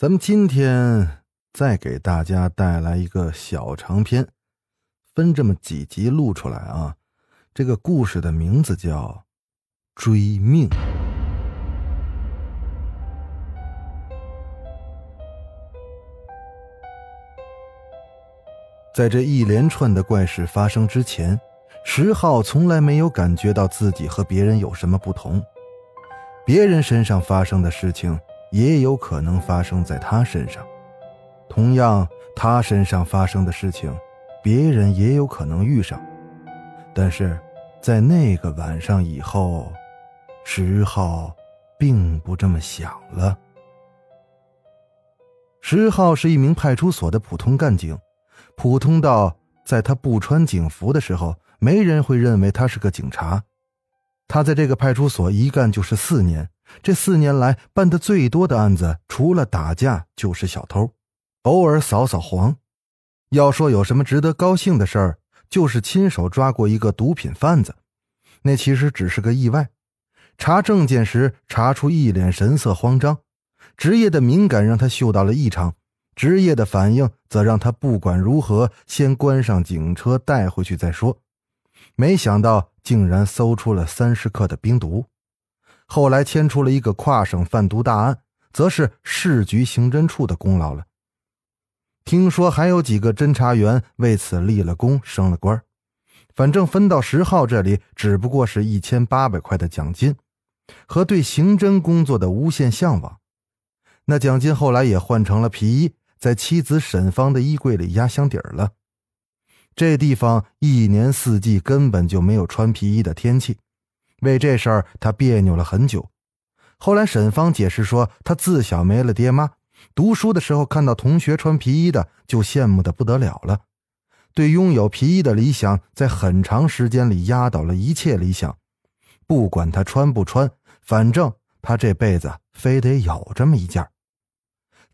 咱们今天再给大家带来一个小长篇，分这么几集录出来啊。这个故事的名字叫《追命》。在这一连串的怪事发生之前，石浩从来没有感觉到自己和别人有什么不同。别人身上发生的事情，也有可能发生在他身上；同样，他身上发生的事情，别人也有可能遇上。但是，在那个晚上以后，石浩并不这么想了。石浩是一名派出所的普通干警。普通到在他不穿警服的时候，没人会认为他是个警察。他在这个派出所一干就是四年，这四年来办的最多的案子，除了打架就是小偷，偶尔扫扫黄。要说有什么值得高兴的事儿，就是亲手抓过一个毒品贩子，那其实只是个意外。查证件时查出一脸神色慌张，职业的敏感让他嗅到了异常。职业的反应则让他不管如何先关上警车带回去再说，没想到竟然搜出了三十克的冰毒。后来牵出了一个跨省贩毒大案，则是市局刑侦处的功劳了。听说还有几个侦查员为此立了功，升了官。反正分到十号这里，只不过是一千八百块的奖金，和对刑侦工作的无限向往。那奖金后来也换成了皮衣。在妻子沈芳的衣柜里压箱底儿了。这地方一年四季根本就没有穿皮衣的天气，为这事儿他别扭了很久。后来沈芳解释说，他自小没了爹妈，读书的时候看到同学穿皮衣的就羡慕的不得了了，对拥有皮衣的理想在很长时间里压倒了一切理想。不管他穿不穿，反正他这辈子非得有这么一件。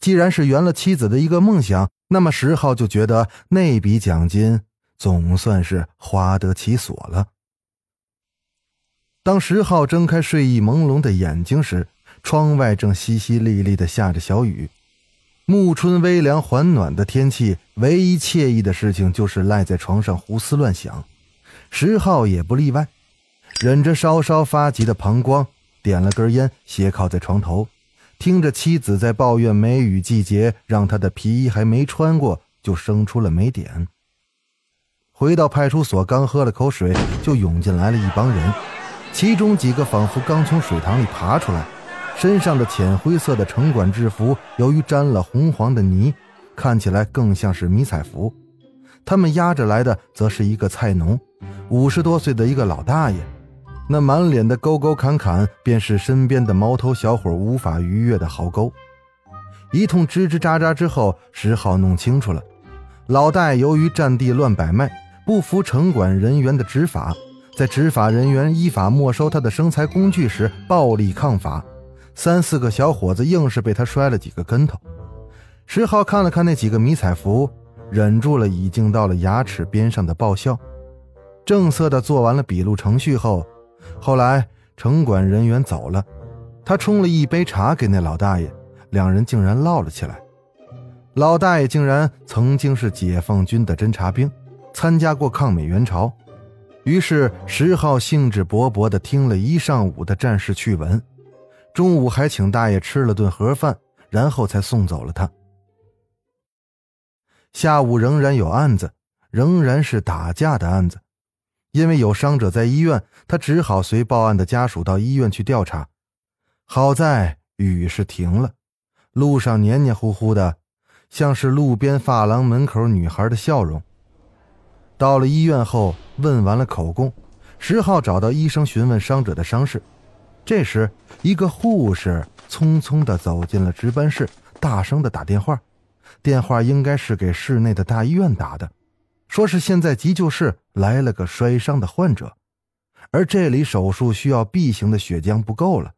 既然是圆了妻子的一个梦想，那么石浩就觉得那笔奖金总算是花得其所了。当石浩睁开睡意朦胧的眼睛时，窗外正淅淅沥沥的下着小雨。暮春微凉缓暖的天气，唯一惬意的事情就是赖在床上胡思乱想。石浩也不例外，忍着稍稍发急的膀胱，点了根烟，斜靠在床头。听着妻子在抱怨梅雨季节，让他的皮衣还没穿过就生出了霉点。回到派出所，刚喝了口水，就涌进来了一帮人，其中几个仿佛刚从水塘里爬出来，身上的浅灰色的城管制服由于沾了红黄的泥，看起来更像是迷彩服。他们押着来的则是一个菜农，五十多岁的一个老大爷。那满脸的沟沟坎坎，便是身边的毛头小伙无法逾越的壕沟。一通吱吱喳喳之后，石浩弄清楚了，老戴由于占地乱摆卖，不服城管人员的执法，在执法人员依法没收他的生财工具时暴力抗法，三四个小伙子硬是被他摔了几个跟头。石浩看了看那几个迷彩服，忍住了已经到了牙齿边上的爆笑。正色的做完了笔录程序后。后来城管人员走了，他冲了一杯茶给那老大爷，两人竟然唠了起来。老大爷竟然曾经是解放军的侦察兵，参加过抗美援朝。于是石浩兴致勃勃地听了一上午的战事趣闻，中午还请大爷吃了顿盒饭，然后才送走了他。下午仍然有案子，仍然是打架的案子。因为有伤者在医院，他只好随报案的家属到医院去调查。好在雨是停了，路上黏黏糊糊的，像是路边发廊门口女孩的笑容。到了医院后，问完了口供，石浩找到医生询问伤者的伤势。这时，一个护士匆匆地走进了值班室，大声的打电话，电话应该是给市内的大医院打的，说是现在急救室来了个摔伤的患者，而这里手术需要 B 型的血浆不够了，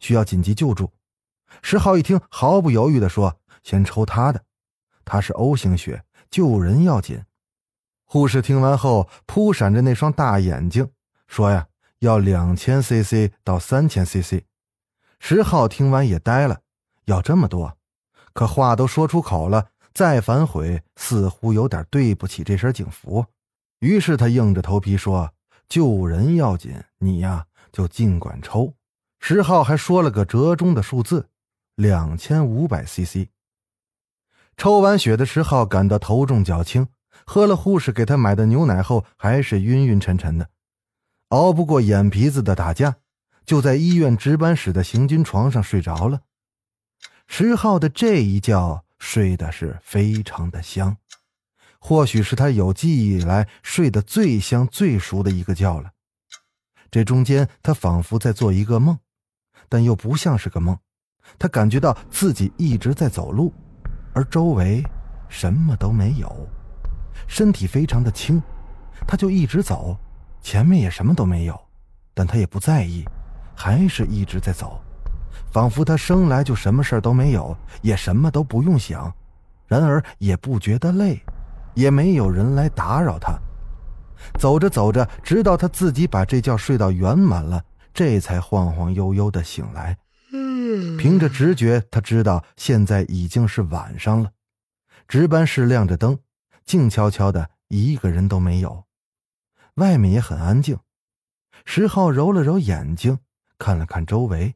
需要紧急救助。石浩一听，毫不犹豫的说：“先抽他的，他是 O 型血，救人要紧。”护士听完后，扑闪着那双大眼睛，说：“呀，要两千 CC 到三千 CC。”石浩听完也呆了，要这么多，可话都说出口了，再反悔似乎有点对不起这身警服。于是他硬着头皮说：“救人要紧，你呀就尽管抽。”石浩还说了个折中的数字。两千五百 CC。抽完血的石浩感到头重脚轻，喝了护士给他买的牛奶后，还是晕晕沉沉的，熬不过眼皮子的打架，就在医院值班室的行军床上睡着了。石浩的这一觉睡的是非常的香，或许是他有记忆以来睡得最香最熟的一个觉了。这中间他仿佛在做一个梦，但又不像是个梦。他感觉到自己一直在走路，而周围什么都没有，身体非常的轻，他就一直走，前面也什么都没有，但他也不在意，还是一直在走，仿佛他生来就什么事儿都没有，也什么都不用想，然而也不觉得累，也没有人来打扰他。走着走着，直到他自己把这觉睡到圆满了，这才晃晃悠悠的醒来。凭着直觉，他知道现在已经是晚上了。值班室亮着灯，静悄悄的，一个人都没有。外面也很安静。石浩揉了揉眼睛，看了看周围，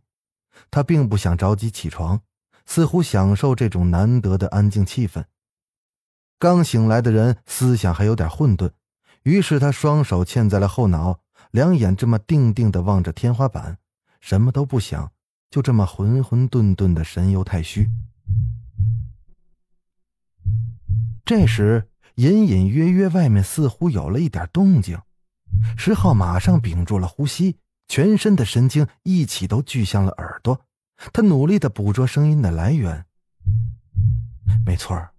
他并不想着急起床，似乎享受这种难得的安静气氛。刚醒来的人思想还有点混沌，于是他双手嵌在了后脑，两眼这么定定的望着天花板，什么都不想。就这么浑浑沌沌的神游太虚。这时，隐隐约约外面似乎有了一点动静，石浩马上屏住了呼吸，全身的神经一起都聚向了耳朵。他努力的捕捉声音的来源。没错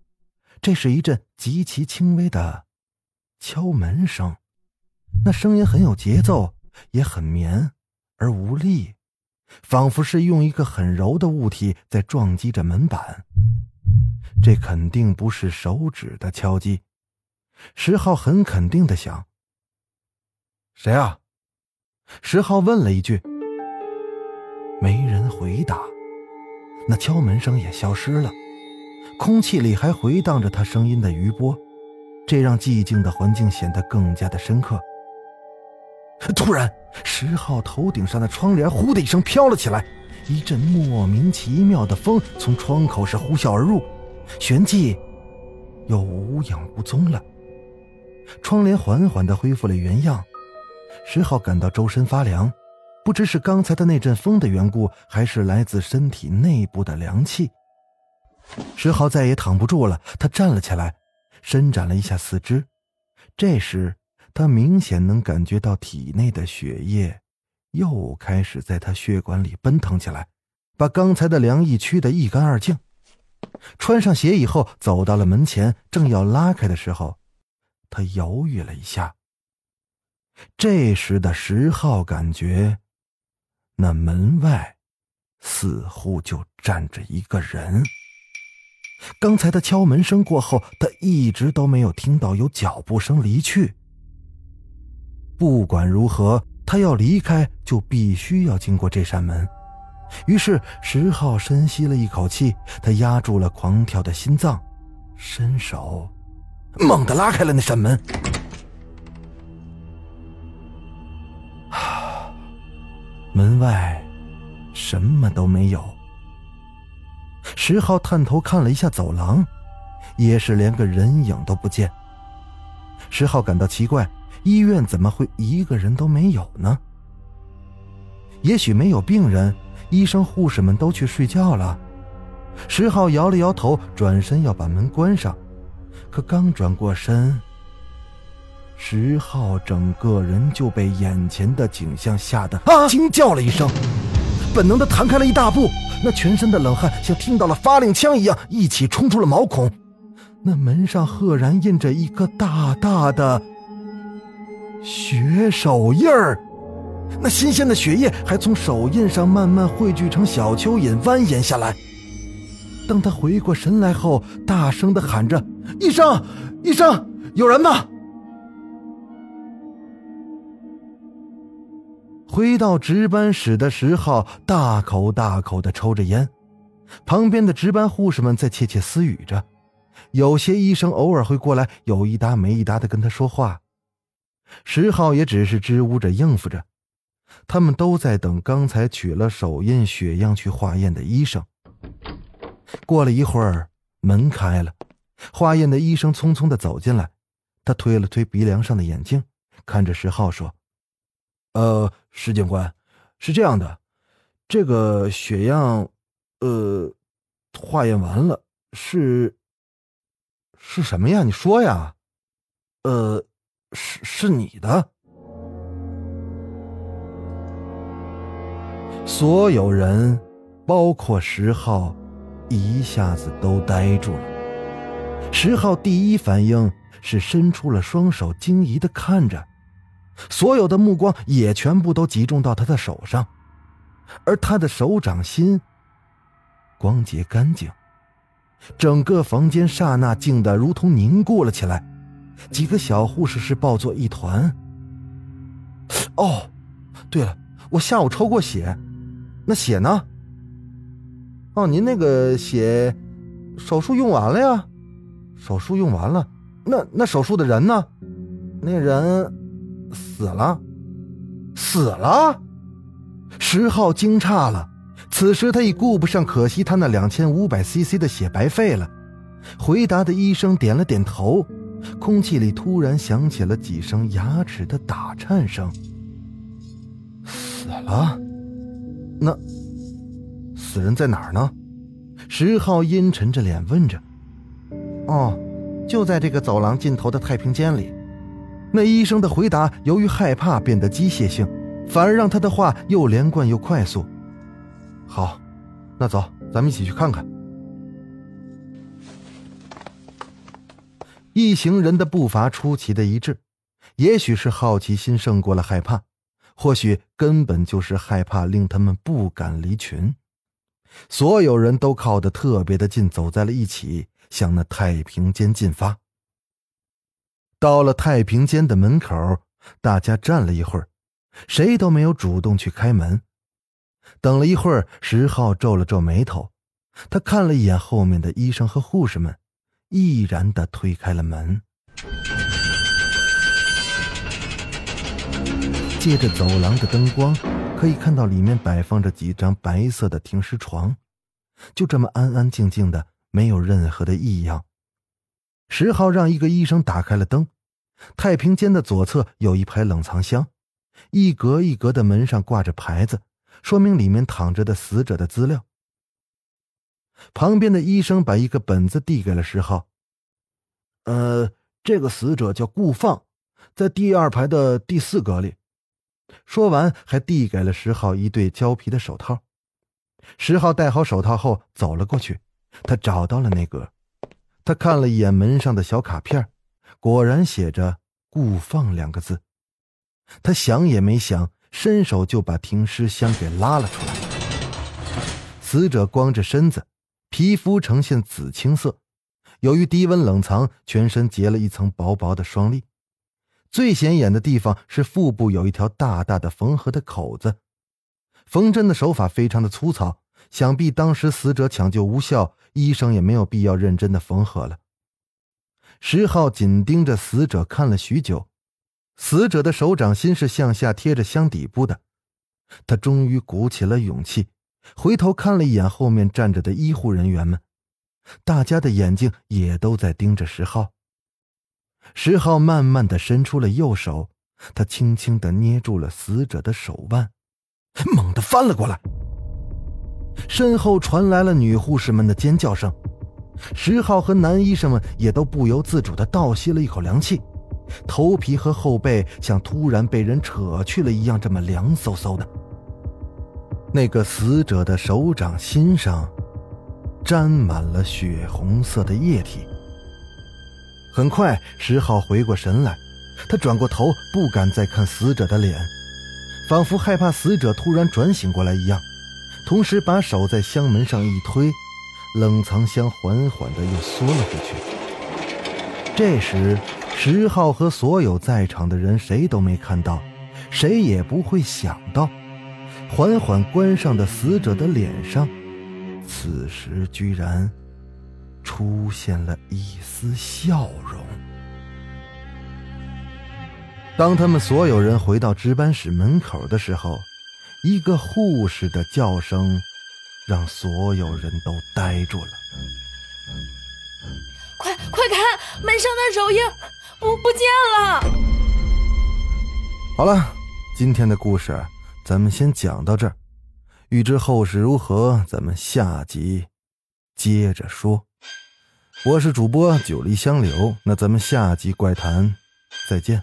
这是一阵极其轻微的敲门声，那声音很有节奏，也很绵而无力。仿佛是用一个很柔的物体在撞击着门板，这肯定不是手指的敲击。石浩很肯定的想：“谁啊？”石浩问了一句，没人回答，那敲门声也消失了，空气里还回荡着他声音的余波，这让寂静的环境显得更加的深刻。突然，石浩头顶上的窗帘“呼”的一声飘了起来，一阵莫名其妙的风从窗口是呼啸而入，旋即又无影无踪了。窗帘缓缓的恢复了原样，石浩感到周身发凉，不知是刚才的那阵风的缘故，还是来自身体内部的凉气。石浩再也躺不住了，他站了起来，伸展了一下四肢，这时。他明显能感觉到体内的血液又开始在他血管里奔腾起来，把刚才的凉意驱得一干二净。穿上鞋以后，走到了门前，正要拉开的时候，他犹豫了一下。这时的石浩感觉，那门外似乎就站着一个人。刚才的敲门声过后，他一直都没有听到有脚步声离去。不管如何，他要离开，就必须要经过这扇门。于是石浩深吸了一口气，他压住了狂跳的心脏，伸手猛地拉开了那扇门。门外什么都没有。石浩探头看了一下走廊，也是连个人影都不见。石浩感到奇怪。医院怎么会一个人都没有呢？也许没有病人，医生护士们都去睡觉了。石浩摇了摇头，转身要把门关上，可刚转过身，石浩整个人就被眼前的景象吓得啊惊叫了一声。本能的弹开了一大步，那全身的冷汗像听到了发令枪一样，一起冲出了毛孔。那门上赫然印着一个大大的血手印儿，那新鲜的血液还从手印上慢慢汇聚成小蚯蚓，蜿蜒下来。当他回过神来后，大声的喊着：“医生，医生，有人吗？”回到值班室的石浩大口大口的抽着烟，旁边的值班护士们在窃窃私语着，有些医生偶尔会过来有一搭没一搭的跟他说话。石浩也只是支吾着应付着，他们都在等刚才取了手印血样去化验的医生。过了一会儿，门开了，化验的医生匆匆的走进来，他推了推鼻梁上的眼镜，看着石浩说。呃，石警官，是这样的，这个血样，呃，化验完了，是是什么呀？你说呀？呃，是是你的。所有人，包括石浩，一下子都呆住了。石浩第一反应是伸出了双手，惊疑的看着。所有的目光也全部都集中到他的手上，而他的手掌心光洁干净。整个房间刹那静得如同凝固了起来，几个小护士是抱作一团。哦，对了，我下午抽过血，那血呢？哦，您那个血，手术用完了呀？手术用完了，那那手术的人呢？那人。死了，死了！石浩惊诧了。此时他已顾不上可惜他那两千五百 CC 的血白费了。回答的医生点了点头，空气里突然响起了几声牙齿的打颤声。死了？那死人在哪儿呢？石浩阴沉着脸问着。哦，就在这个走廊尽头的太平间里。那医生的回答由于害怕变得机械性，反而让他的话又连贯又快速。好，那走，咱们一起去看看。一行人的步伐出奇的一致，也许是好奇心胜过了害怕，或许根本就是害怕令他们不敢离群。所有人都靠得特别的近，走在了一起，向那太平间进发。到了太平间的门口，大家站了一会儿，谁都没有主动去开门。等了一会儿，石浩皱了皱眉头，他看了一眼后面的医生和护士们，毅然的推开了门。借着走廊的灯光，可以看到里面摆放着几张白色的停尸床，就这么安安静静的，没有任何的异样。石浩让一个医生打开了灯。太平间的左侧有一排冷藏箱，一格一格的门上挂着牌子，说明里面躺着的死者的资料。旁边的医生把一个本子递给了石浩。呃，这个死者叫顾放，在第二排的第四格里。说完，还递给了石浩一对胶皮的手套。石浩戴好手套后走了过去，他找到了那格，他看了一眼门上的小卡片。果然写着“顾放”两个字，他想也没想，伸手就把停尸箱给拉了出来。死者光着身子，皮肤呈现紫青色，由于低温冷藏，全身结了一层薄薄的霜粒。最显眼的地方是腹部有一条大大的缝合的口子，缝针的手法非常的粗糙，想必当时死者抢救无效，医生也没有必要认真的缝合了。石浩紧盯着死者看了许久，死者的手掌心是向下贴着箱底部的。他终于鼓起了勇气，回头看了一眼后面站着的医护人员们，大家的眼睛也都在盯着石浩。石浩慢慢的伸出了右手，他轻轻的捏住了死者的手腕，猛地翻了过来。身后传来了女护士们的尖叫声。石浩和男医生们也都不由自主的倒吸了一口凉气，头皮和后背像突然被人扯去了一样，这么凉飕飕的。那个死者的手掌心上沾满了血红色的液体。很快，石浩回过神来，他转过头，不敢再看死者的脸，仿佛害怕死者突然转醒过来一样，同时把手在箱门上一推，冷藏箱缓缓的又缩了回去。这时，石浩和所有在场的人谁都没看到，谁也不会想到，缓缓关上的死者的脸上，此时居然出现了一丝笑容。当他们所有人回到值班室门口的时候，一个护士的叫声让所有人都呆住了。快快看，门上的手印不不见了！好了，今天的故事咱们先讲到这儿，欲知后事如何，咱们下集接着说。我是主播九黎香柳，那咱们下集怪谈再见。